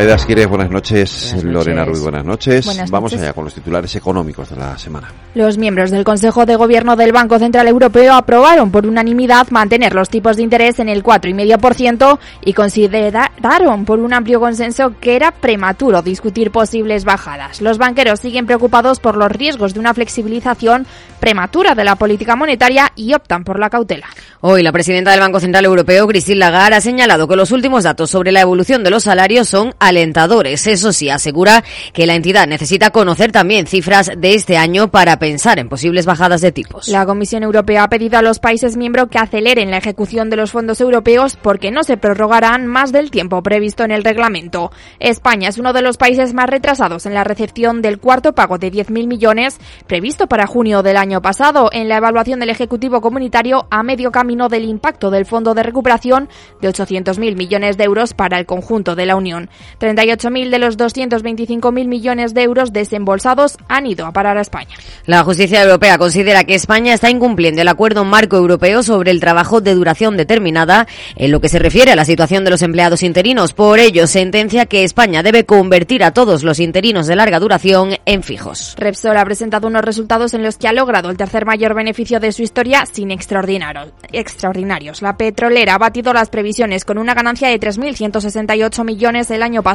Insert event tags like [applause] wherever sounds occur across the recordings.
Aida Esquires, buenas noches. Lorena Ruiz, buenas noches. Vamos allá con los titulares económicos de la semana. Los miembros del Consejo de Gobierno del Banco Central Europeo aprobaron por unanimidad mantener los tipos de interés en el 4,5% y consideraron por un amplio consenso que era prematuro discutir posibles bajadas. Los banqueros siguen preocupados por los riesgos de una flexibilización prematura de la política monetaria y optan por la cautela. Hoy la presidenta del Banco Central Europeo, Christine Lagarde, ha señalado que los últimos datos sobre la evolución de los salarios son alentadores. Eso sí, asegura que la entidad necesita conocer también cifras de este año para pensar en posibles bajadas de tipos. La Comisión Europea ha pedido a los países miembros que aceleren la ejecución de los fondos europeos porque no se prorrogarán más del tiempo previsto en el reglamento. España es uno de los países más retrasados en la recepción del cuarto pago de 10.000 millones previsto para junio del año pasado en la evaluación del Ejecutivo Comunitario a medio camino del impacto del Fondo de Recuperación de 800.000 millones de euros para el conjunto de la Unión. 38.000 de los 225.000 millones de euros desembolsados han ido a parar a España. La justicia europea considera que España está incumpliendo el acuerdo marco europeo sobre el trabajo de duración determinada en lo que se refiere a la situación de los empleados interinos. Por ello, sentencia que España debe convertir a todos los interinos de larga duración en fijos. Repsol ha presentado unos resultados en los que ha logrado el tercer mayor beneficio de su historia sin extraordinarios. La petrolera ha batido las previsiones con una ganancia de 3.168 millones el año pasado,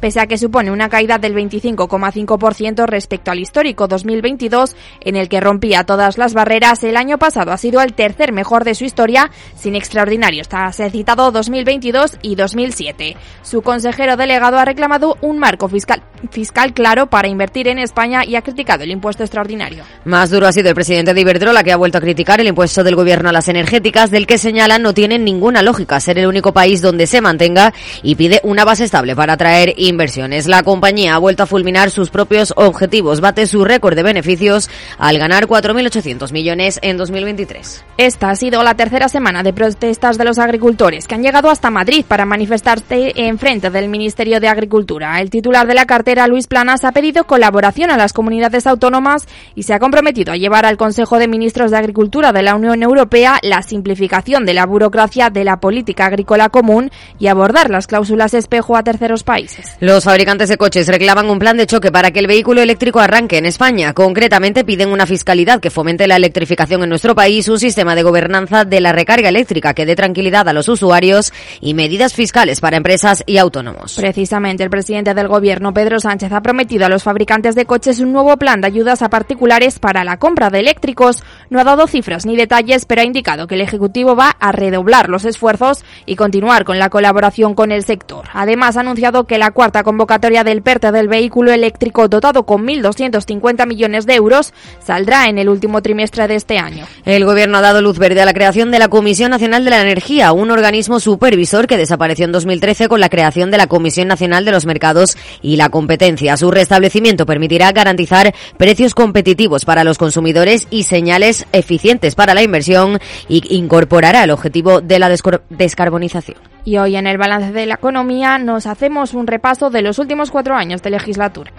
pese a que supone una caída del 25,5% respecto al histórico 2022, en el que rompía todas las barreras. El año pasado ha sido el tercer mejor de su historia, sin extraordinarios. Se ha citado 2022 y 2007. Su consejero delegado ha reclamado un marco fiscal, fiscal claro para invertir en España y ha criticado el impuesto extraordinario. Más duro ha sido el presidente de Iberdrola, que ha vuelto a criticar el impuesto del gobierno a las energéticas, del que señalan no tiene ninguna lógica ser el único país donde se mantenga y pide una base estable para atraer inversiones. La compañía ha vuelto a fulminar sus propios objetivos, bate su récord de beneficios al ganar 4.800 millones en 2023. Esta ha sido la tercera semana de protestas de los agricultores que han llegado hasta Madrid para manifestarse en frente del Ministerio de Agricultura. El titular de la cartera, Luis Planas, ha pedido colaboración a las comunidades autónomas y se ha comprometido a llevar al Consejo de Ministros de Agricultura de la Unión Europea la simplificación de la burocracia de la política agrícola común y abordar las cláusulas espejo a terceros países. Los fabricantes de coches reclaman un plan de choque para que el vehículo eléctrico arranque en España. Concretamente piden una fiscalidad que fomente la electrificación en nuestro país, un sistema de gobernanza de la recarga eléctrica que dé tranquilidad a los usuarios y medidas fiscales para empresas y autónomos. Precisamente el presidente del gobierno, Pedro Sánchez, ha prometido a los fabricantes de coches un nuevo plan de ayudas a particulares para la compra de eléctricos. No ha dado cifras ni detalles, pero ha indicado que el Ejecutivo va a redoblar los esfuerzos y continuar con la colaboración con el sector. Además, ha anunciado que la cuarta convocatoria del PERTE del vehículo eléctrico dotado con 1.250 millones de euros saldrá en el último trimestre de este año. El Gobierno ha dado luz verde a la creación de la Comisión Nacional de la Energía, un organismo supervisor que desapareció en 2013 con la creación de la Comisión Nacional de los Mercados y la Competencia. Su restablecimiento permitirá garantizar precios competitivos para los consumidores y señales eficientes para la inversión y incorporará el objetivo de la descarbonización. Y hoy en el balance de la economía nos hacemos un repaso de los últimos cuatro años de legislatura.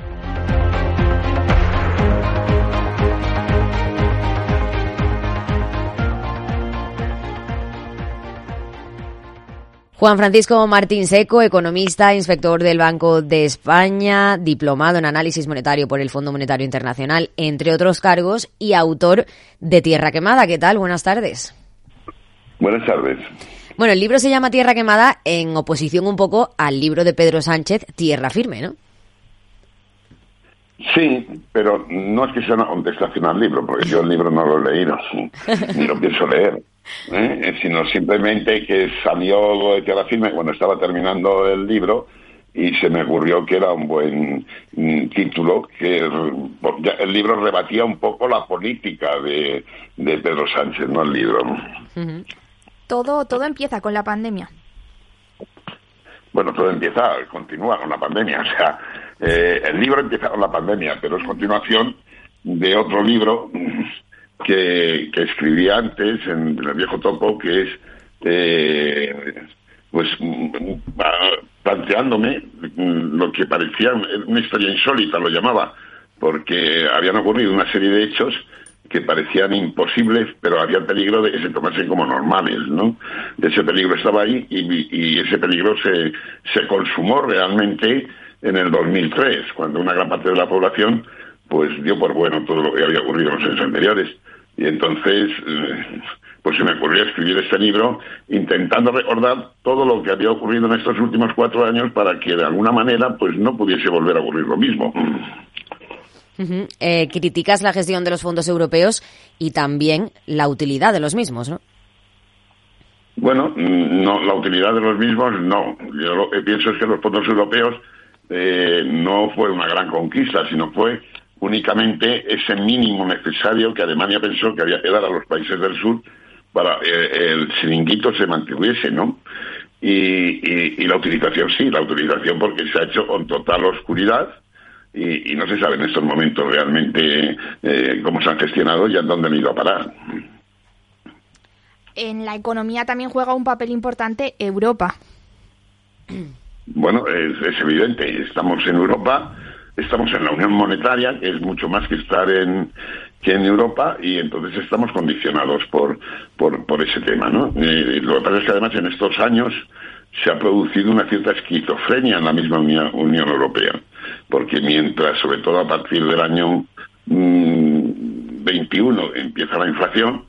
Juan Francisco Martín Seco, economista, inspector del Banco de España, diplomado en análisis monetario por el Fondo Monetario Internacional, entre otros cargos, y autor de Tierra Quemada. ¿Qué tal? Buenas tardes. Buenas tardes. Bueno, el libro se llama Tierra Quemada en oposición un poco al libro de Pedro Sánchez, Tierra Firme, ¿no? Sí, pero no es que sea una contestación al libro, porque yo el libro no lo he leído, ni lo pienso leer. ¿eh? sino simplemente que salió de Tierra Firme cuando estaba terminando el libro y se me ocurrió que era un buen mm, título, que el, libro rebatía un poco la política de, Pedro Sánchez, no el libro. Todo, todo empieza con la pandemia. Bueno, todo empieza, continúa con la pandemia. O sea, eh, el libro empieza con la pandemia, pero es continuación de otro libro que, escribí antes en, el viejo topo, que es eh, pues planteándome lo que parecía una historia insólita, lo llamaba, porque habían ocurrido una serie de hechos que parecían imposibles, pero había el peligro de que se tomasen como normales, ¿no? Ese peligro estaba ahí y, ese peligro se, se consumó realmente en el 2003, cuando una gran parte de la población pues dio por bueno todo lo que había ocurrido en los años anteriores. Y entonces, eh, pues se me ocurrió escribir este libro intentando recordar todo lo que había ocurrido en estos últimos cuatro años para que de alguna manera pues no pudiese volver a ocurrir lo mismo. Eh, criticas la gestión de los fondos europeos y también la utilidad de los mismos, ¿no? Bueno, no, la utilidad de los mismos no. Yo lo que pienso es que los fondos europeos eh, no fue una gran conquista, sino fue únicamente ese mínimo necesario que Alemania pensó que había que dar a los países del sur para que eh, el chiringuito se mantuviese, ¿no? Y, la utilización sí, la utilización porque se ha hecho con total oscuridad y, no se sabe en estos momentos realmente eh, cómo se han gestionado y a dónde han ido a parar. En la economía también juega un papel importante Europa. [clears throat] Bueno, es, es evidente, estamos en Europa estamos en la Unión Monetaria, que es mucho más que estar en, que en Europa, y entonces estamos condicionados por, por, ese tema, ¿no? Lo que pasa es que además en estos años se ha producido una cierta esquizofrenia en la misma Unión, Europea, porque mientras, sobre todo a partir del año 21, mm, empieza la inflación,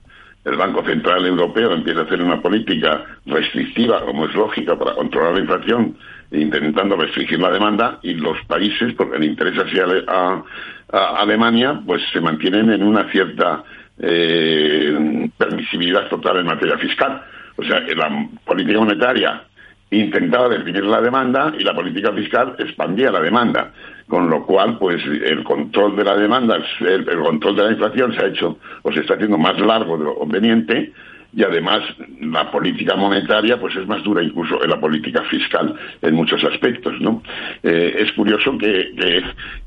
el Banco Central Europeo empieza a hacer una política restrictiva, como es lógica, para controlar la inflación, intentando restringir la demanda y los países, porque le interesa así a, Alemania, pues se mantienen en una cierta eh, permisividad total en materia fiscal. O sea, la política monetaria intentaba definir la demanda y la política fiscal expandía la demanda, con lo cual, pues el control de la demanda, el, el control de la inflación se ha hecho o se está haciendo más largo de lo conveniente y además la política monetaria pues es más dura incluso en la política fiscal en muchos aspectos no eh, es curioso que,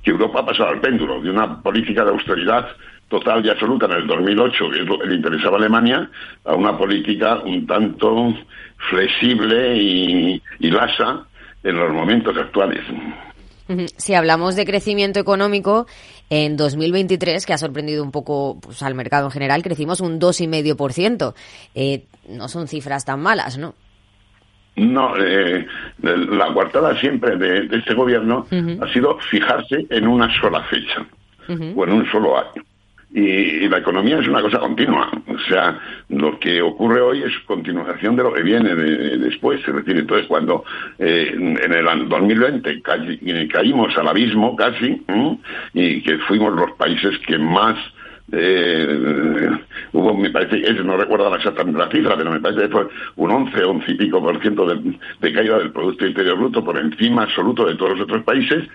que, Europa ha pasado al péndulo de una política de austeridad total y absoluta en el 2008 que es lo que le interesaba a Alemania a una política un tanto flexible y, y lasa en los momentos actuales. Si hablamos de crecimiento económico, en 2023, que ha sorprendido un poco pues, al mercado en general, crecimos un 2,5%. Eh, no son cifras tan malas, ¿no? No, eh, la coartada siempre de, este gobierno ha sido fijarse en una sola fecha o en un solo año. Y, la economía es una cosa continua. O sea, lo que ocurre hoy es continuación de lo que viene después. Es decir, entonces cuando eh, en el 2020 caímos al abismo casi y que fuimos los países que más eh, hubo, me parece, no recuerdo exactamente la cifra, pero me parece que fue un 11, 11 y pico por ciento de, de caída del Producto Interior Bruto por encima absoluto de todos los otros países,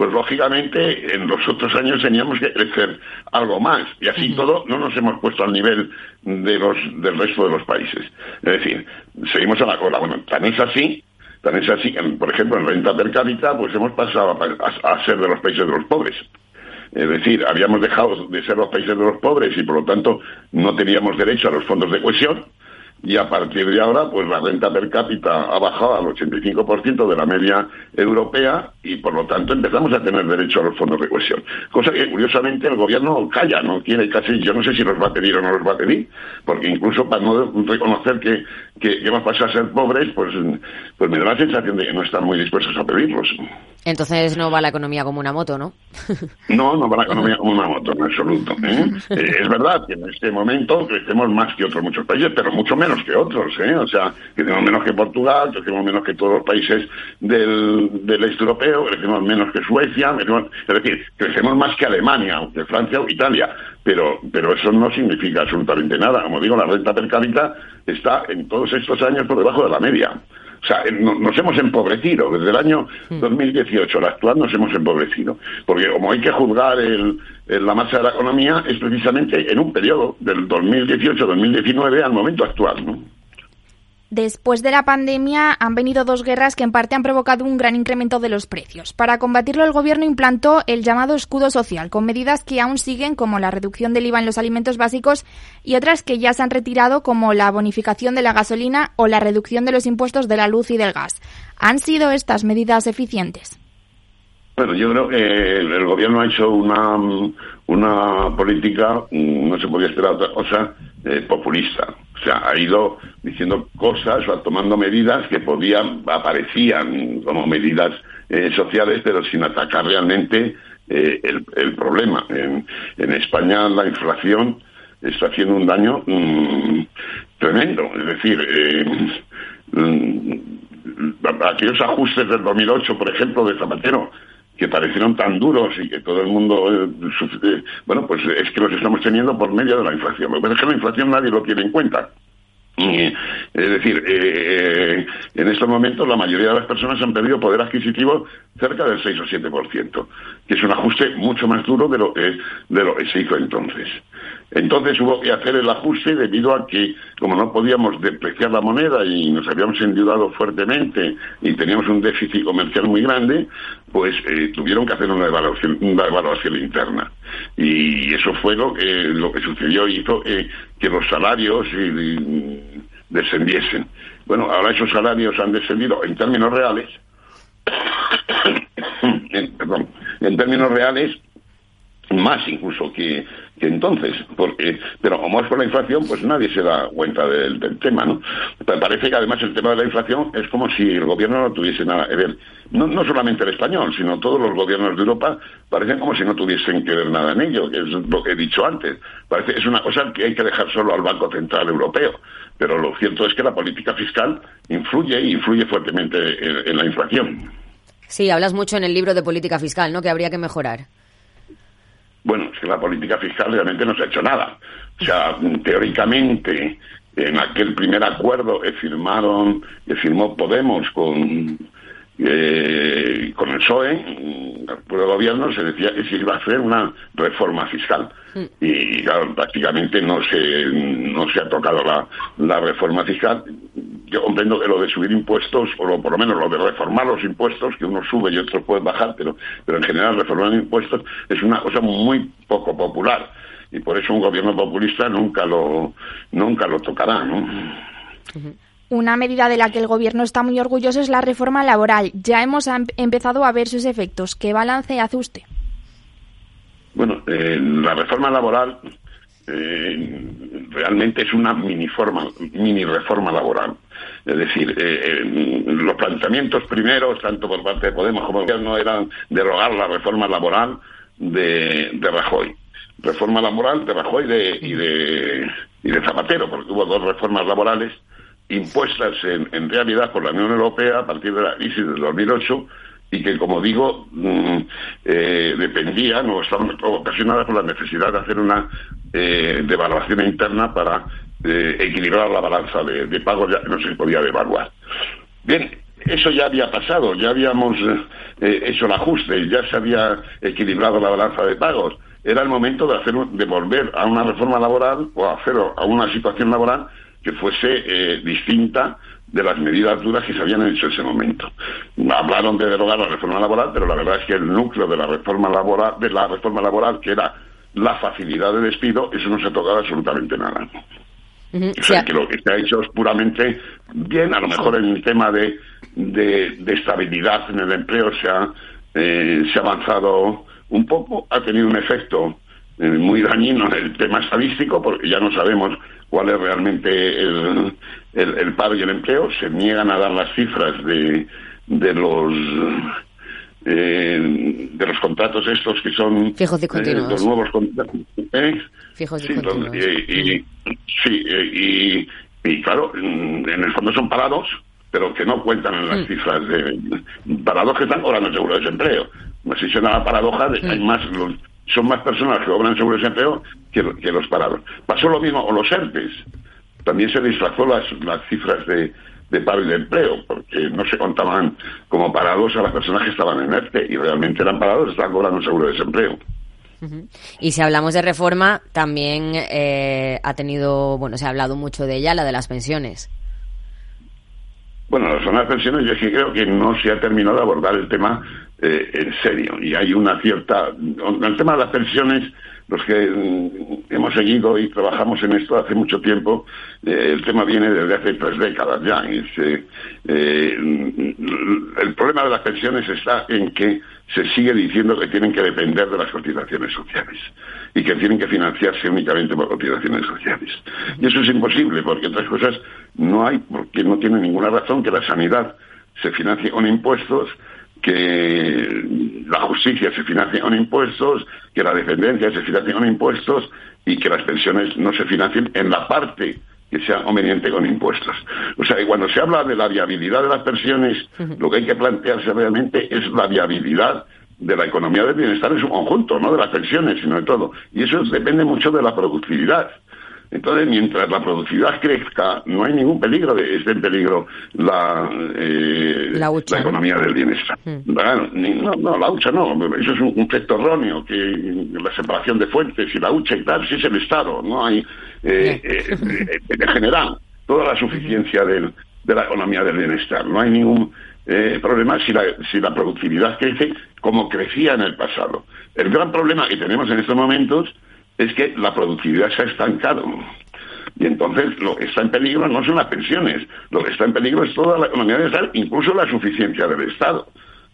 pues lógicamente en los otros años teníamos que crecer algo más y así todo no nos hemos puesto al nivel de los del resto de los países. Es decir, seguimos a la cola. Bueno, tan es así, tan es así que, por ejemplo, en renta per cápita, pues hemos pasado a ser de los países de los pobres. Es decir, habíamos dejado de ser los países de los pobres y por lo tanto no teníamos derecho a los fondos de cohesión y a partir de ahora, pues la renta per cápita ha bajado al 85% de la media europea y por lo tanto empezamos a tener derecho a los fondos de cohesión. Cosa que curiosamente el gobierno calla, no quiere casi, yo no sé si los va a pedir o no los va a pedir, porque incluso para no reconocer que, que, que a pasar a ser pobres, pues, pues me da la sensación de que no están muy dispuestos a pedirlos. Entonces no va la economía como una moto, ¿no? [laughs] no, no va la economía como una moto, en absoluto. ¿eh? [laughs] Eh, es verdad que en este momento crecemos más que otros muchos países, pero mucho menos que otros. ¿eh? O sea, crecemos menos que Portugal, crecemos menos que todos los países del, del este europeo, crecemos menos que Suecia, es decir, crecemos más que Alemania, que Francia o Italia, pero, pero eso no significa absolutamente nada. Como digo, la renta per cápita está en todos estos años por debajo de la media. O sea, nos hemos empobrecido. Desde el año 2018 al actual nos hemos empobrecido. Porque como hay que juzgar el, la marcha de la economía es precisamente en un periodo del 2018-2019 al momento actual. ¿no? Después de la pandemia han venido dos guerras que en parte han provocado un gran incremento de los precios. Para combatirlo, el Gobierno implantó el llamado escudo social, con medidas que aún siguen, como la reducción del IVA en los alimentos básicos, y otras que ya se han retirado, como la bonificación de la gasolina o la reducción de los impuestos de la luz y del gas. ¿Han sido estas medidas eficientes? Bueno, yo creo que el, gobierno ha hecho una, una política, mm, no se podía esperar otra cosa, eh, populista. O sea, ha ido diciendo cosas o tomando medidas que podían, aparecían como medidas eh, sociales, pero sin atacar realmente eh, el, problema. En, España la inflación está haciendo un daño mm, tremendo. Es decir, mm, aquellos ajustes del 2008, por ejemplo, de Zapatero, que parecieron tan duros y que todo el mundo, eh, eh, bueno, pues es que los estamos teniendo por medio de la inflación. Lo que es que la inflación nadie lo tiene en cuenta. Es decir, eh, en estos momentos la mayoría de las personas han perdido poder adquisitivo cerca del 6 o 7%, que es un ajuste mucho más duro de lo, de lo que se hizo entonces. Entonces hubo que hacer el ajuste debido a que, como no podíamos depreciar la moneda y nos habíamos endeudado fuertemente y teníamos un déficit comercial muy grande, pues eh, tuvieron que hacer una evaluación, interna. Y eso fue lo que, lo que sucedió y hizo que los salarios descendiesen. Bueno, ahora esos salarios han descendido en términos reales, [coughs] perdón, en términos reales más incluso que, entonces, porque, pero como es por la inflación, pues nadie se da cuenta del, tema, ¿no? parece que además el tema de la inflación es como si el gobierno no tuviese nada que ver, no, no solamente el español, sino todos los gobiernos de Europa parecen como si no tuviesen que ver nada en ello, que es lo que he dicho antes. Parece es una cosa que hay que dejar solo al Banco Central Europeo, pero lo cierto es que la política fiscal influye y influye fuertemente en la inflación. Sí, hablas mucho en el libro de política fiscal, ¿no? Que habría que mejorar. Bueno, es que la política fiscal realmente no se ha hecho nada. O sea, teóricamente, en aquel primer acuerdo que firmaron, que firmó Podemos con, eh, con el PSOE, el gobierno, se decía que se iba a hacer una reforma fiscal. Y claro, prácticamente no se, no se ha tocado la, la reforma fiscal yo comprendo que lo de subir impuestos, o por lo menos lo de reformar los impuestos, que uno sube y otro puede bajar, pero, pero en general reformar impuestos es una cosa muy poco popular. Y por eso un gobierno populista nunca lo, nunca lo tocará, ¿no? Una medida de la que el Gobierno está muy orgulloso es la reforma laboral. Ya hemos em, empezado a ver sus efectos. ¿Qué balance hace usted? Bueno, eh, la reforma laboral eh, realmente es una mini, forma, mini reforma laboral. Es decir, eh, eh, los planteamientos primeros, tanto por parte de Podemos como del gobierno, eran derogar la reforma laboral de, Rajoy. Reforma laboral de Rajoy y, de, y de Zapatero, porque hubo dos reformas laborales impuestas en, realidad por la Unión Europea a partir de la crisis del 2008 y que, como digo, mm, eh, dependían o estaban ocasionadas por la necesidad de hacer una devaluación interna para eh, equilibrar la balanza de, de pagos, ya no se podía devaluar. Bien, eso ya había pasado, ya habíamos eh, hecho el ajuste, ya se había equilibrado la balanza de pagos. Era el momento de, hacer, de volver a una reforma laboral o hacer a una situación laboral que fuese eh, distinta de las medidas duras que se habían hecho en ese momento. Hablaron de derogar la reforma laboral, pero la verdad es que el núcleo de la reforma laboral, de la reforma laboral, que era la facilidad de despido, eso no se ha tocado absolutamente nada. O sea, que lo que se ha hecho es puramente bien, a lo mejor en el tema de, de, estabilidad en el empleo se ha, eh, se ha avanzado un poco, ha tenido un efecto eh, muy dañino en el tema estadístico, porque ya no sabemos cuál es realmente el, el, paro y el empleo, se niegan a dar las cifras de, de los eh, de los contratos estos que son fijos y continuos. los nuevos contratos fijos y sí, continuos. y, Sí, eh, y, claro, en el fondo son parados, pero que no cuentan en las mm. cifras de parados que están cobrando el seguro de desempleo. No sé si es una paradoja, de, hay mm. más, son más personas que cobran seguro de desempleo que, los parados. Pasó lo mismo con los ERTES. También se disfrazó las, las cifras de, de paro y de empleo, porque no se contaban como parados a las personas que estaban en ERTE y realmente eran parados, estaban cobrando seguro de desempleo. Y si hablamos de reforma, también eh, ha tenido, bueno, se ha hablado mucho de ella, la de las pensiones. Bueno, la zona de pensiones yo es que creo que no se ha terminado de abordar el tema eh, en serio. Y hay una cierta... El tema de las pensiones los que mm, hemos seguido y trabajamos en esto hace mucho tiempo, eh, el tema viene desde hace tres décadas ya. Eh, el problema de las pensiones está en que se sigue diciendo que tienen que depender de las cotizaciones sociales y que tienen que financiarse únicamente por cotizaciones sociales. Y eso es imposible, porque otras cosas no hay, porque no tiene ninguna razón que la sanidad se financie con impuestos, que la justicia se financie con impuestos, que la dependencia se financie con impuestos y que las pensiones no se financien en la parte que sea conveniente con impuestos. O sea, que cuando se habla de la viabilidad de las pensiones, lo que hay que plantearse realmente es la viabilidad de la economía del bienestar en su conjunto, no de las pensiones, sino de todo. Y eso depende mucho de la productividad. Entonces, mientras la productividad crezca, no hay ningún peligro de esté en peligro la, eh, la, economía del bienestar. Mm. No, no, la hucha no. Eso es un concepto erróneo, que la separación de fuentes y la hucha y tal, si es el Estado. No hay, eh, eh, eh, en general, toda la suficiencia del, de la economía del bienestar. No hay ningún problema si la, si la productividad crece como crecía en el pasado. El gran problema que tenemos en estos momentos es que la productividad se ha estancado. Y entonces lo que está en peligro no son las pensiones, lo que está en peligro es toda la economía del Estado, incluso la suficiencia del Estado.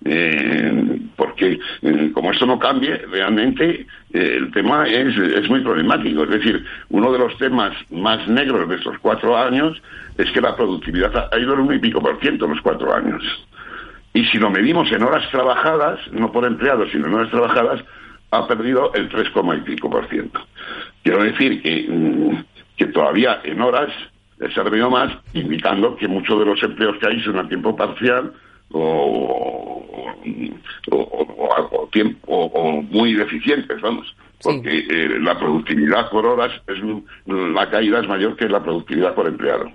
Eh, porque eh, como esto no cambie, realmente eh, el tema es, es muy problemático. Es decir, uno de los temas más negros de estos cuatro años es que la productividad ha ido en un y pico por ciento en los cuatro años. Y si lo medimos en horas trabajadas, no por empleados, sino en horas trabajadas, ha perdido el 3, y pico por ciento. Quiero decir que, mm, que todavía en horas se ha perdido más, indicando que muchos de los empleos que hay son a tiempo parcial o, o, tiempo, o muy deficientes, vamos. Porque eh, la productividad por horas, es la caída es mayor que la productividad por empleado.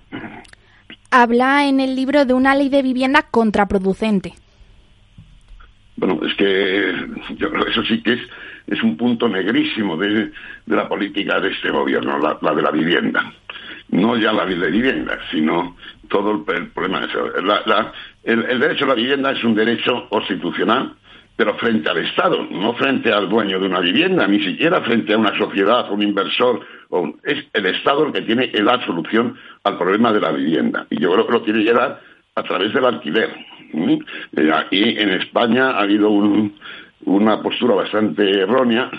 Habla en el libro de una ley de vivienda contraproducente. Bueno, es que eso sí que es, es un punto negrísimo de, la política de este gobierno, la, de la vivienda. No ya la de vivienda, sino todo el, problema. el, el derecho a la vivienda es un derecho constitucional pero frente al Estado, no frente al dueño de una vivienda, ni siquiera frente a una sociedad, un inversor. es el Estado el que tiene que dar solución al problema de la vivienda. Y yo creo que lo tiene que dar a través del alquiler. Eh, aquí en España ha habido una postura bastante errónea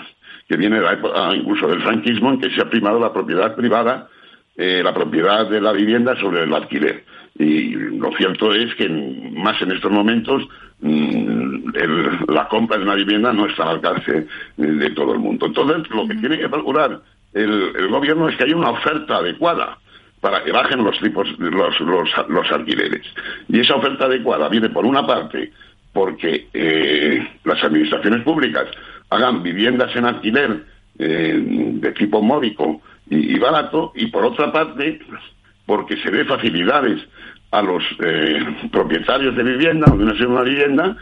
que viene de la época incluso del franquismo en que se ha primado la propiedad privada, eh, la propiedad de la vivienda sobre el alquiler. Y lo cierto es que más en estos momentos mm, la compra de una vivienda no está al alcance de todo el mundo. Entonces, lo que tiene que procurar el gobierno es que haya una oferta adecuada para que bajen los tipos, los, los, los alquileres. Y esa oferta adecuada viene por una parte porque eh, las administraciones públicas hagan viviendas en alquiler eh, de tipo módico y, barato, y por otra parte porque se dé facilidades a los eh, propietarios de vivienda o de una segunda vivienda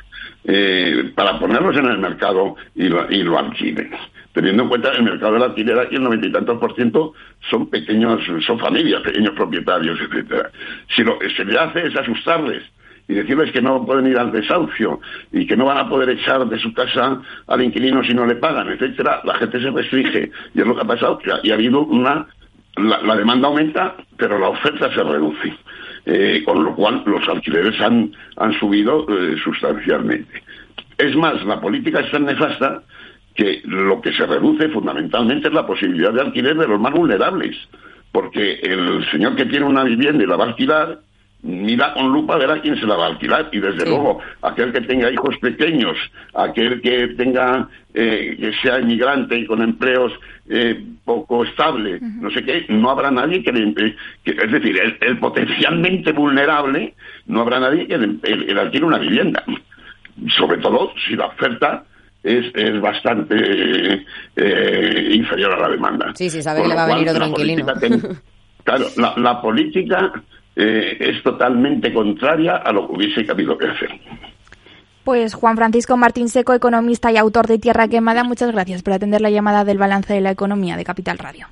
para ponerlos en el mercado y lo, y lo alquilen. Teniendo en cuenta el mercado del alquiler aquí el noventa y tantos por ciento son pequeños, son familias, pequeños propietarios, etcétera. Si lo que se le hace es asustarles y decirles que no pueden ir al desahucio y que no van a poder echar de su casa al inquilino si no le pagan, etcétera, la gente se restringe. Y es lo que ha pasado, y ha habido una la, demanda aumenta, pero la oferta se reduce, eh, con lo cual los alquileres han, han subido eh, sustancialmente. Es más, la política es tan nefasta que lo que se reduce fundamentalmente es la posibilidad de alquiler de los más vulnerables, porque el señor que tiene una vivienda y la va a alquilar, mira con lupa a ver a quién se la va a alquilar y desde luego aquel que tenga hijos pequeños, aquel que tenga eh, que sea inmigrante y con empleos eh, poco estable, no sé qué, no habrá nadie que, le, que es decir, el, potencialmente vulnerable, no habrá nadie que le, alquile una vivienda, sobre todo si la oferta es, es bastante eh, inferior a la demanda. Sí, sí, sabe que le va a venir otro inquilino. claro, la, la política eh, es totalmente contraria a lo que hubiese habido que hacer. Pues Juan Francisco Martín Seco, economista y autor de Tierra Quemada, muchas gracias por atender la llamada del balance de la economía de Capital Radio.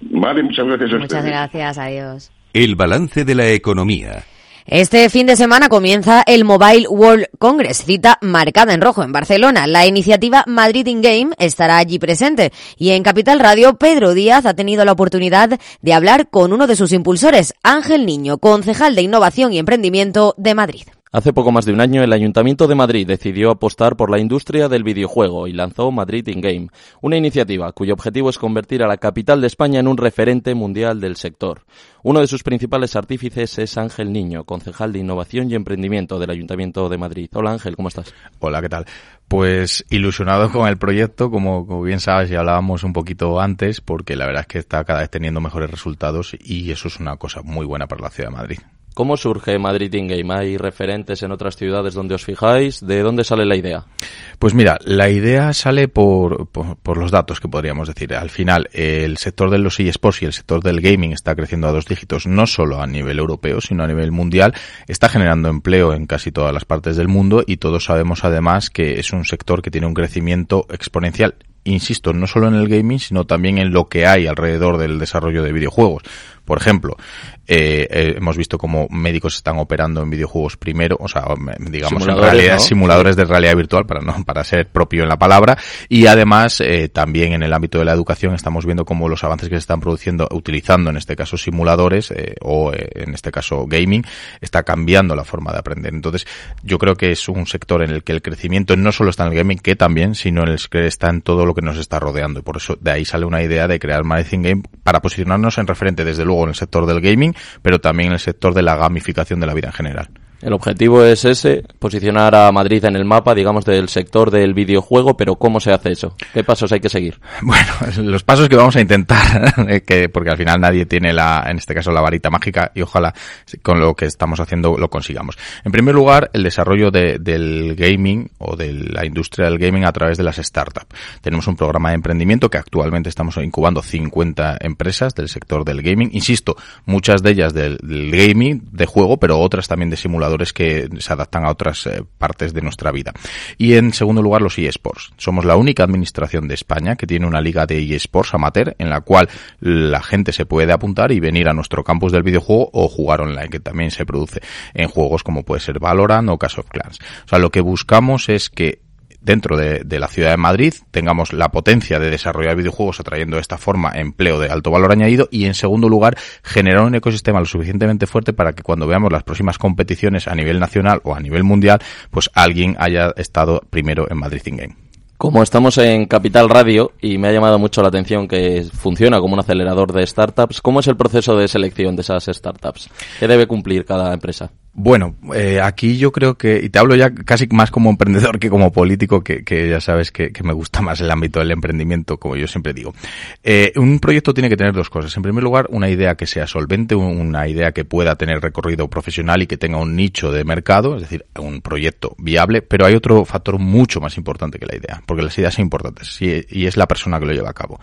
Vale, muchas gracias a Muchas gracias, adiós. El balance de la economía Este fin de semana comienza el Mobile World Congress, cita marcada en rojo en Barcelona. La iniciativa Madrid in Game estará allí presente y en Capital Radio Pedro Díaz ha tenido la oportunidad de hablar con uno de sus impulsores, Ángel Niño, concejal de Innovación y Emprendimiento de Madrid. Hace poco más de un año, el Ayuntamiento de Madrid decidió apostar por la industria del videojuego y lanzó Madrid in Game, una iniciativa cuyo objetivo es convertir a la capital de España en un referente mundial del sector. Uno de sus principales artífices es Ángel Niño, concejal de Innovación y Emprendimiento del Ayuntamiento de Madrid. Hola Ángel, ¿cómo estás? Hola, ¿qué tal? Pues ilusionado con el proyecto, como, como bien sabes y hablábamos un poquito antes, porque la verdad es que está cada vez teniendo mejores resultados y eso es una cosa muy buena para la ciudad de Madrid. ¿Cómo surge Madrid In Game? ¿Hay referentes en otras ciudades donde os fijáis? ¿De dónde sale la idea? Pues mira, la idea sale por, por, los datos que podríamos decir. Al final, el sector de los eSports y el sector del gaming está creciendo a dos dígitos, no solo a nivel europeo, sino a nivel mundial. Está generando empleo en casi todas las partes del mundo y todos sabemos además que es un sector que tiene un crecimiento exponencial insisto, no solo en el gaming, sino también en lo que hay alrededor del desarrollo de videojuegos. Por ejemplo, eh, eh, hemos visto cómo médicos están operando en videojuegos primero, o sea, digamos en realidad, simuladores de realidad virtual para no para ser propio en la palabra. Y además eh, también en el ámbito de la educación estamos viendo cómo los avances que se están produciendo utilizando en este caso simuladores eh, o eh, en este caso gaming está cambiando la forma de aprender. Entonces, yo creo que es un sector en el que el crecimiento no solo está en el gaming, que también, sino en el que está en todo lo que nos está rodeando. Y por eso de ahí sale una idea de crear Medicine Game para posicionarnos en referente desde luego en el sector del gaming, pero también en el sector de la gamificación de la vida en general. El objetivo es ese, posicionar a Madrid en el mapa, digamos, del sector del videojuego, pero ¿cómo se hace eso? ¿Qué pasos hay que seguir? [laughs] Bueno, los pasos que vamos a intentar, [laughs] eh, que, porque al final nadie tiene la, en este caso, la varita mágica y ojalá con lo que estamos haciendo lo consigamos. En primer lugar, el desarrollo de, del gaming o de la industria del gaming a través de las startups. Tenemos un programa de emprendimiento que actualmente estamos incubando 50 empresas del sector del gaming. Insisto, muchas de ellas del, del gaming, de juego, pero otras también de que se adaptan a otras eh, partes de nuestra vida. Y en segundo lugar, los eSports. Somos la única administración de España que tiene una liga de eSports amateur en la cual la gente se puede apuntar y venir a nuestro campus del videojuego o jugar online, que también se produce en juegos como puede ser Valorant o Clash of Clans. O sea, lo que buscamos es que dentro de, la ciudad de Madrid tengamos la potencia de desarrollar videojuegos atrayendo de esta forma empleo de alto valor añadido y en segundo lugar generar un ecosistema lo suficientemente fuerte para que cuando veamos las próximas competiciones a nivel nacional o a nivel mundial pues alguien haya estado primero en Madrid in Game. Como estamos en Capital Radio y me ha llamado mucho la atención que funciona como un acelerador de startups, ¿cómo es el proceso de selección de esas startups? ¿Qué debe cumplir cada empresa? Bueno, eh, aquí yo creo que, y te hablo ya casi más como emprendedor que como político, que, que ya sabes que, que, me gusta más el ámbito del emprendimiento, como yo siempre digo. Eh, un proyecto tiene que tener dos cosas. En primer lugar, una idea que sea solvente, una idea que pueda tener recorrido profesional y que tenga un nicho de mercado, es decir, un proyecto viable, pero hay otro factor mucho más importante que la idea, porque las ideas son importantes y, es la persona que lo lleva a cabo.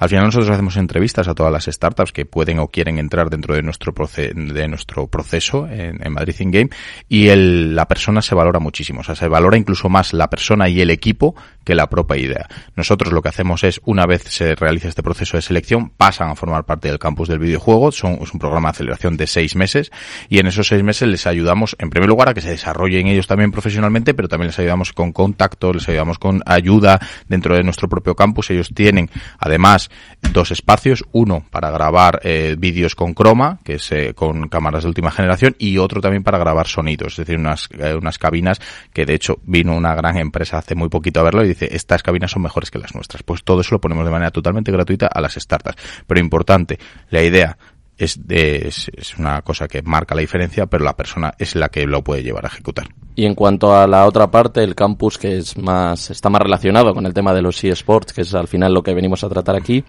Al final nosotros hacemos entrevistas a todas las startups que pueden o quieren entrar dentro de nuestro, de nuestro proceso en, en Madrid Game y el, la persona se valora muchísimo. O sea, se valora incluso más la persona y el equipo que la propia idea. Nosotros lo que hacemos es, una vez se realiza este proceso de selección, pasan a formar parte del campus del videojuego. Son, es un programa de aceleración de seis meses y en esos seis meses les ayudamos, en primer lugar, a que se desarrollen ellos también profesionalmente, pero también les ayudamos con contacto, les ayudamos con ayuda dentro de nuestro propio campus. Ellos tienen, además, dos espacios. Uno para grabar eh, vídeos con croma, que es eh, con cámaras de última generación, y otro también para grabar sonidos, es decir, unas, eh, unas cabinas que de hecho vino una gran empresa hace muy poquito a verlo y dice, estas cabinas son mejores que las nuestras. Pues todo eso lo ponemos de manera totalmente gratuita a las startups. Pero importante, la idea es, es, es, una cosa que marca la diferencia, pero la persona es la que lo puede llevar a ejecutar. Y en cuanto a la otra parte, el campus que es más, está más relacionado con el tema de los eSports, que es al final lo que venimos a tratar aquí,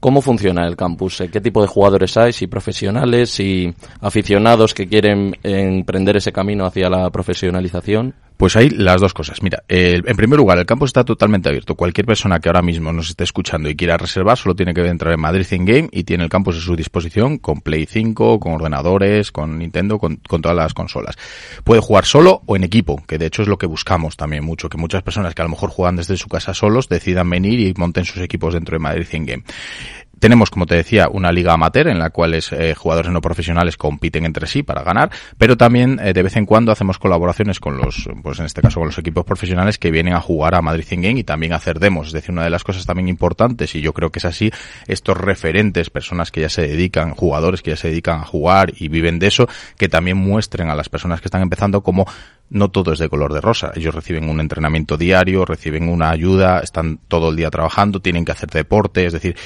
¿Cómo funciona el campus? ¿Qué tipo de jugadores hay? ¿Si profesionales? y aficionados que quieren emprender ese camino hacia la profesionalización? Pues hay las dos cosas. Mira, en primer lugar, el campus está totalmente abierto. Cualquier persona que ahora mismo nos esté escuchando y quiera reservar solo tiene que entrar en Madrid in Game y tiene el campus a su disposición con Play 5, con ordenadores, con Nintendo, con, con, todas las consolas. Puede jugar solo o en equipo, que de hecho es lo que buscamos también mucho, que muchas personas que a lo mejor juegan desde su casa solos decidan venir y monten sus equipos dentro de Madrid in Game. Tenemos, como te decía, una liga amateur en la cual eh, jugadores no profesionales compiten entre sí para ganar, pero también eh, de vez en cuando hacemos colaboraciones con los, pues en este caso con los equipos profesionales que vienen a jugar a Madrid in Game y también hacer demos. Es decir, una de las cosas también importantes, y yo creo que es así, estos referentes, personas que ya se dedican, jugadores que ya se dedican a jugar y viven de eso, que también muestren a las personas que están empezando como no todo es de color de rosa. Ellos reciben un entrenamiento diario, reciben una ayuda, están todo el día trabajando, tienen que hacer deporte, es decir,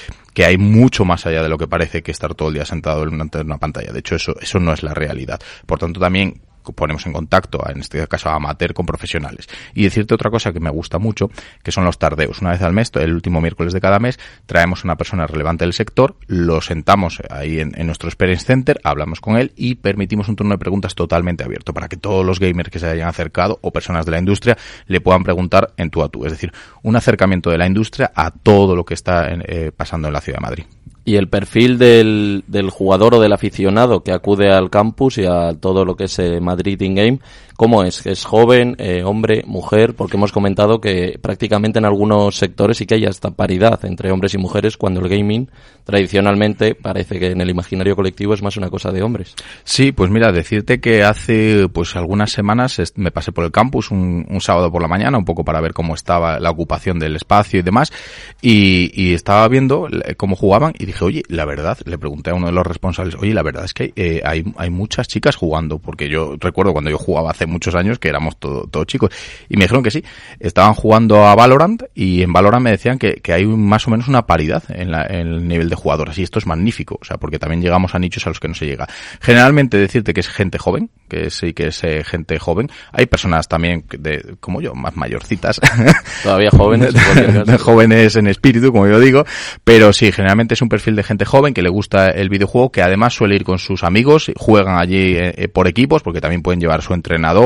que hay mucho más allá de lo que parece que estar todo el día sentado en una, pantalla. De hecho, eso, eso no es la realidad. Por tanto, también ponemos en contacto, en este caso amateur, con profesionales. Y decirte otra cosa que me gusta mucho, que son los tardeos. Una vez al mes, el último miércoles de cada mes, traemos a una persona relevante del sector, lo sentamos ahí en, nuestro Experience Center, hablamos con él y permitimos un turno de preguntas totalmente abierto para que todos los gamers que se hayan acercado o personas de la industria le puedan preguntar en tú a tú. Es decir, un acercamiento de la industria a todo lo que está eh, pasando en la ciudad de Madrid y el perfil del, del, jugador o del aficionado que acude al campus y a todo lo que es eh, Madrid in-game, ¿cómo es? ¿Es joven, eh, hombre, mujer? Porque hemos comentado que prácticamente en algunos sectores sí que hay hasta paridad entre hombres y mujeres cuando el gaming tradicionalmente parece que en el imaginario colectivo es más una cosa de hombres. Sí, pues mira, decirte que hace pues algunas semanas me pasé por el campus un, sábado por la mañana un poco para ver cómo estaba la ocupación del espacio y demás y, estaba viendo cómo jugaban y dije, oye, la verdad, le pregunté a uno de los responsables, oye, la verdad es que eh, hay, hay muchas chicas jugando, porque yo recuerdo cuando yo jugaba hace muchos años que éramos todos chicos, y me dijeron que sí, estaban jugando a Valorant y en Valorant me decían que, que hay más o menos una paridad en, la, en el nivel de jugadoras, y esto es magnífico, o sea, porque también llegamos a nichos a los que no se llega. Generalmente decirte que es gente joven, que sí que es eh, gente joven, hay personas también de, como yo, más mayorcitas. [laughs] Todavía jóvenes. [laughs] jóvenes en espíritu, como yo digo, pero sí, generalmente es un perfil de gente joven que le gusta el videojuego, que además suele ir con sus amigos, juegan allí eh, eh, por equipos, porque también pueden llevar su entrenador,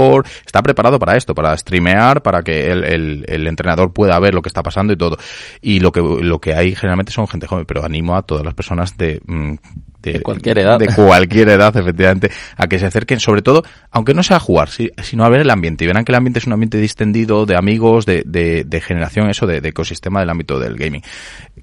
está preparado para esto, para streamear, para que el, el, entrenador pueda ver lo que está pasando y todo. Y lo que, lo que hay generalmente son gente joven, pero animo a todas las personas de, mm, de, cualquier edad. De cualquier edad, efectivamente, a que se acerquen, sobre todo, aunque no sea a jugar, sino a ver el ambiente. Y verán que el ambiente es un ambiente distendido, de amigos, de, de, de generación, eso, de, de, ecosistema del ámbito del gaming.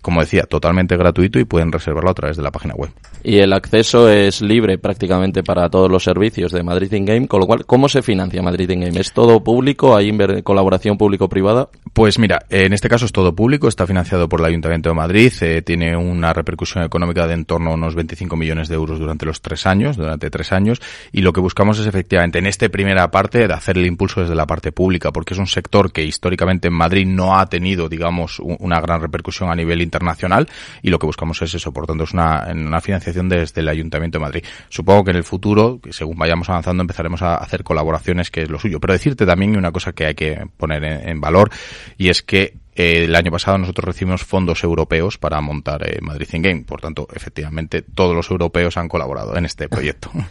Como decía, totalmente gratuito y pueden reservarlo a través de la página web. Y el acceso es libre prácticamente para todos los servicios de Madrid In Game, con lo cual, ¿cómo se financia Madrid In Game? ¿Es todo público? ¿Hay colaboración público-privada? Pues mira, en este caso es todo público, está financiado por el Ayuntamiento de Madrid, eh, tiene una repercusión económica de en torno a unos 25 millones de euros durante los tres años, durante tres años, y lo que buscamos es efectivamente en esta primera parte de hacer el impulso desde la parte pública, porque es un sector que históricamente en Madrid no ha tenido, digamos, una gran repercusión a nivel internacional, y lo que buscamos es eso, por tanto es una, una financiación desde el Ayuntamiento de Madrid. Supongo que en el futuro, según vayamos avanzando, empezaremos a hacer colaboraciones, que es lo suyo. Pero decirte también una cosa que hay que poner en valor, y es que eh, el año pasado nosotros recibimos fondos europeos para montar eh, Madrid in Game. Por tanto, efectivamente, todos los europeos han colaborado en este proyecto. [laughs]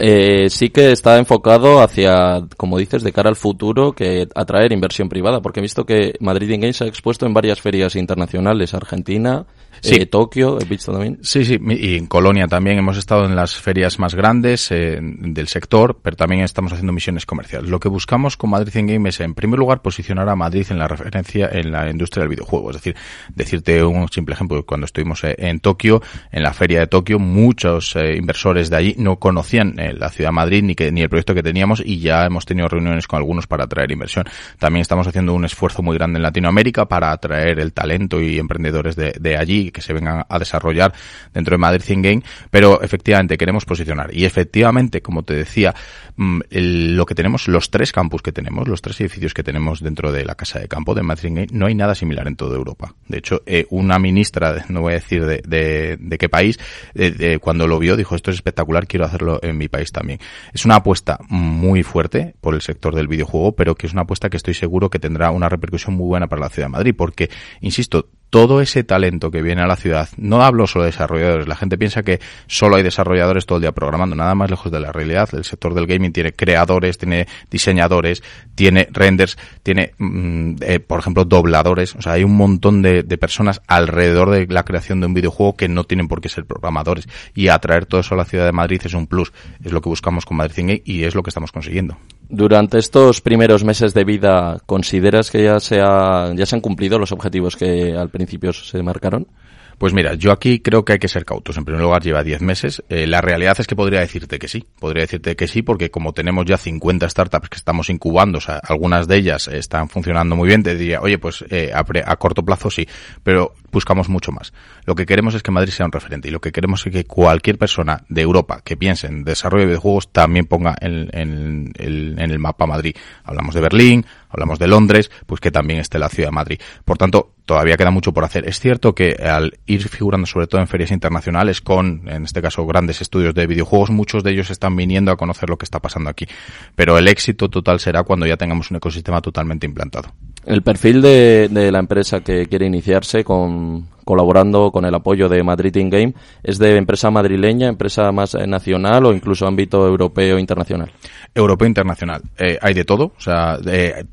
Eh, sí que está enfocado hacia, como dices, de cara al futuro, que atraer inversión privada, porque he visto que Madrid in Game se ha expuesto en varias ferias internacionales, Argentina, Sí. Eh, Tokio, he visto también. Sí, sí, y en Colonia también hemos estado en las ferias más grandes eh, del sector, pero también estamos haciendo misiones comerciales. Lo que buscamos con Madrid en Game es, en primer lugar, posicionar a Madrid en la referencia en la industria del videojuego. Es decir, decirte un simple ejemplo, cuando estuvimos eh, en Tokio, en la feria de Tokio, muchos inversores de allí no conocían la ciudad de Madrid ni, que, ni el proyecto que teníamos y ya hemos tenido reuniones con algunos para atraer inversión. También estamos haciendo un esfuerzo muy grande en Latinoamérica para atraer el talento y emprendedores de, de allí que se vengan a desarrollar dentro de Madrid Think Game, pero efectivamente queremos posicionar. Y efectivamente, como te decía, mm, lo que tenemos, los tres campus que tenemos, los tres edificios que tenemos dentro de la casa de campo de Madrid Game, no hay nada similar en toda Europa. De hecho, eh, una ministra, no voy a decir de, de, qué país, cuando lo vio dijo, esto es espectacular, quiero hacerlo en mi país también. Es una apuesta muy fuerte por el sector del videojuego, pero que es una apuesta que estoy seguro que tendrá una repercusión muy buena para la ciudad de Madrid, porque, insisto, todo ese talento que viene a la ciudad, no hablo solo de desarrolladores, la gente piensa que solo hay desarrolladores todo el día programando, nada más lejos de la realidad. El sector del gaming tiene creadores, tiene diseñadores, tiene renders, tiene, mm, eh, por ejemplo, dobladores. O sea, hay un montón de, personas alrededor de la creación de un videojuego que no tienen por qué ser programadores. Y atraer todo eso a la ciudad de Madrid es un plus. Es lo que buscamos con Madrid Game y es lo que estamos consiguiendo. Durante estos primeros meses de vida, ¿consideras que ya se, ha, han cumplido los objetivos que al principio se marcaron? Pues mira, yo aquí creo que hay que ser cautos. En primer lugar, lleva 10 meses. Eh, la realidad es que podría decirte que sí. Podría decirte que sí, porque como tenemos ya 50 startups que estamos incubando, o sea, algunas de ellas están funcionando muy bien, te diría, oye, pues eh, a, corto plazo sí, pero buscamos mucho más. Lo que queremos es que Madrid sea un referente y lo que queremos es que cualquier persona de Europa que piense en desarrollo de videojuegos también ponga en, en el mapa Madrid. Hablamos de Berlín, hablamos de Londres, pues que también esté la ciudad de Madrid. Por tanto, todavía queda mucho por hacer. Es cierto que al ir figurando sobre todo en ferias internacionales con, en este caso, grandes estudios de videojuegos, muchos de ellos están viniendo a conocer lo que está pasando aquí. Pero el éxito total será cuando ya tengamos un ecosistema totalmente implantado. El perfil de, de la empresa que quiere iniciarse con, colaborando con el apoyo de Madrid In Game, ¿es de empresa madrileña, empresa más eh, nacional o incluso ámbito europeo internacional? Europeo internacional. Eh, hay de todo. O sea,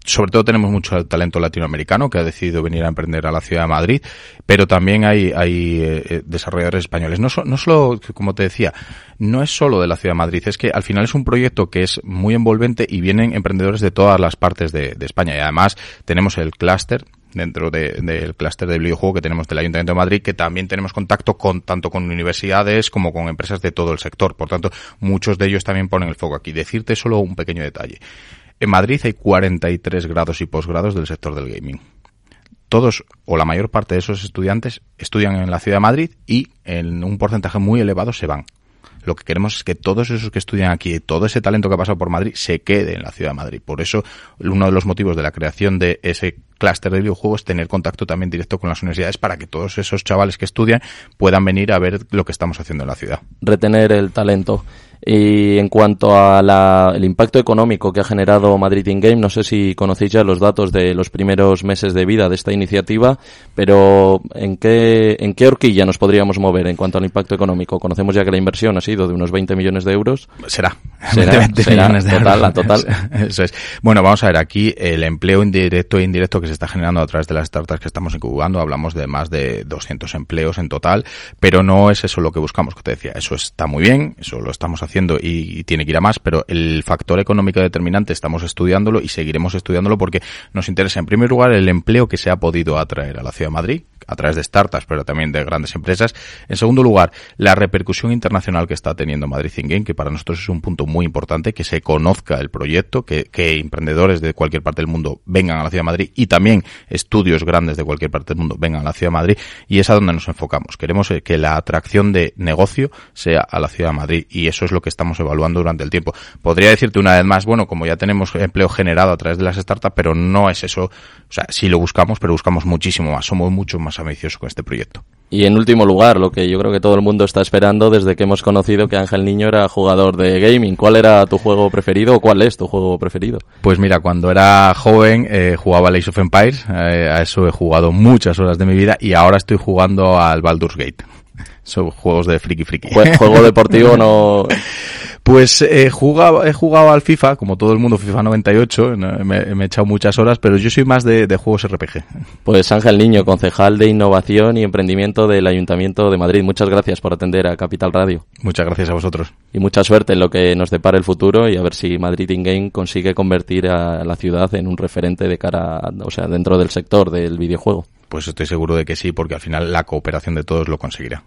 sobre todo tenemos mucho talento latinoamericano que ha decidido venir a emprender a la ciudad de Madrid, pero también hay, hay eh, desarrolladores españoles. No, no solo, como te decía, no es solo de la ciudad de Madrid, es que al final es un proyecto que es muy envolvente y vienen emprendedores de todas las partes de, de España. Y además tenemos el clúster dentro del clúster de videojuego que tenemos del Ayuntamiento de Madrid, que también tenemos contacto con tanto con universidades como con empresas de todo el sector. Por tanto, muchos de ellos también ponen el foco aquí. Decirte solo un pequeño detalle. En Madrid hay 43 grados y posgrados del sector del gaming. Todos o la mayor parte de esos estudiantes estudian en la ciudad de Madrid y en un porcentaje muy elevado se van. Lo que queremos es que todos esos que estudian aquí, todo ese talento que ha pasado por Madrid, se quede en la ciudad de Madrid. Por eso, uno de los motivos de la creación de ese clúster de videojuegos es tener contacto también directo con las universidades para que todos esos chavales que estudian puedan venir a ver lo que estamos haciendo en la ciudad. Retener el talento. Y en cuanto al impacto económico que ha generado Madrid In Game, no sé si conocéis ya los datos de los primeros meses de vida de esta iniciativa, pero ¿en qué, ¿en qué horquilla nos podríamos mover en cuanto al impacto económico? Conocemos ya que la inversión ha sido de unos 20 millones de euros. Será. Será, [laughs] 20 millones de total, La total. [laughs] Eso es. Bueno, vamos a ver aquí el empleo indirecto e indirecto que se está generando a través de las startups que estamos incubando. Hablamos de más de 200 empleos en total, pero no es eso lo que buscamos, que te decía. Eso está muy bien, eso lo estamos haciendo y, tiene que ir a más, pero el factor económico determinante estamos estudiándolo y seguiremos estudiándolo porque nos interesa en primer lugar el empleo que se ha podido atraer a la ciudad de Madrid, a través de startups, pero también de grandes empresas. En segundo lugar, la repercusión internacional que está teniendo Madrid Game, que para nosotros es un punto muy importante, que se conozca el proyecto, que, que emprendedores de cualquier parte del mundo vengan a la ciudad de Madrid y también estudios grandes de cualquier parte del mundo vengan a la ciudad de Madrid y es a donde nos enfocamos. Queremos eh, que la atracción de negocio sea a la ciudad de Madrid y eso es lo que estamos evaluando durante el tiempo. Podría decirte una vez más, bueno, como ya tenemos empleo generado a través de las startups, pero no es eso. O sea, sí lo buscamos, pero buscamos muchísimo más. Somos mucho más ambicioso con este proyecto. Y en último lugar, lo que yo creo que todo el mundo está esperando desde que hemos conocido que Ángel Niño era jugador de gaming. ¿Cuál era tu juego preferido o cuál es tu juego preferido? Pues mira, cuando era joven eh, jugaba Age of Empires, eh, a eso he jugado muchas horas de mi vida y ahora estoy jugando al Baldur's Gate. [laughs] Son juegos de friki friki. Juego [laughs] deportivo no... [laughs] Pues he jugado, he jugado al FIFA, como todo el mundo, FIFA 98, me, he echado muchas horas, pero yo soy más de, de, juegos RPG. Pues Ángel Niño, concejal de Innovación y Emprendimiento del Ayuntamiento de Madrid, muchas gracias por atender a Capital Radio. Muchas gracias a vosotros. Y mucha suerte en lo que nos depara el futuro y a ver si Madrid In Game consigue convertir a la ciudad en un referente de cara, o sea, dentro del sector del videojuego. Pues estoy seguro de que sí, porque al final la cooperación de todos lo conseguirá.